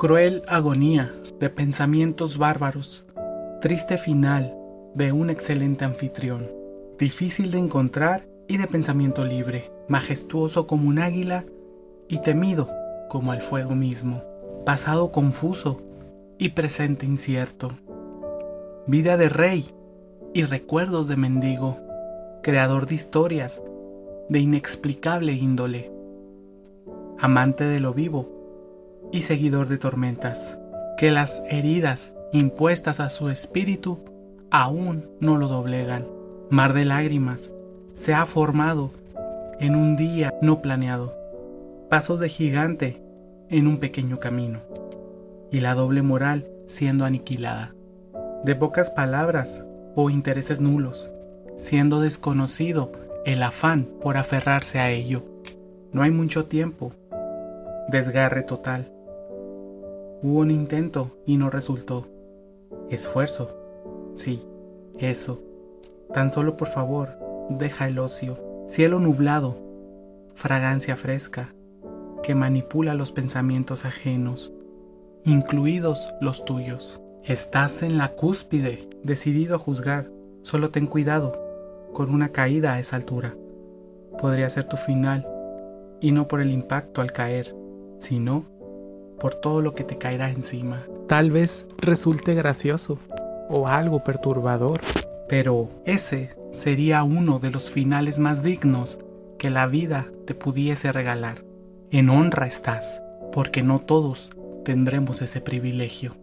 Cruel agonía de pensamientos bárbaros, triste final de un excelente anfitrión, difícil de encontrar y de pensamiento libre, majestuoso como un águila y temido como el fuego mismo, pasado confuso y presente incierto, vida de rey y recuerdos de mendigo, creador de historias de inexplicable índole, amante de lo vivo y seguidor de tormentas, que las heridas impuestas a su espíritu aún no lo doblegan. Mar de lágrimas se ha formado en un día no planeado. Pasos de gigante en un pequeño camino. Y la doble moral siendo aniquilada. De pocas palabras o intereses nulos, siendo desconocido el afán por aferrarse a ello. No hay mucho tiempo. Desgarre total. Hubo un intento y no resultó. Esfuerzo. Sí, eso. Tan solo por favor, deja el ocio. Cielo nublado, fragancia fresca, que manipula los pensamientos ajenos, incluidos los tuyos. Estás en la cúspide, decidido a juzgar. Solo ten cuidado con una caída a esa altura. Podría ser tu final, y no por el impacto al caer, sino por todo lo que te caerá encima. Tal vez resulte gracioso, o algo perturbador. Pero ese sería uno de los finales más dignos que la vida te pudiese regalar. En honra estás, porque no todos tendremos ese privilegio.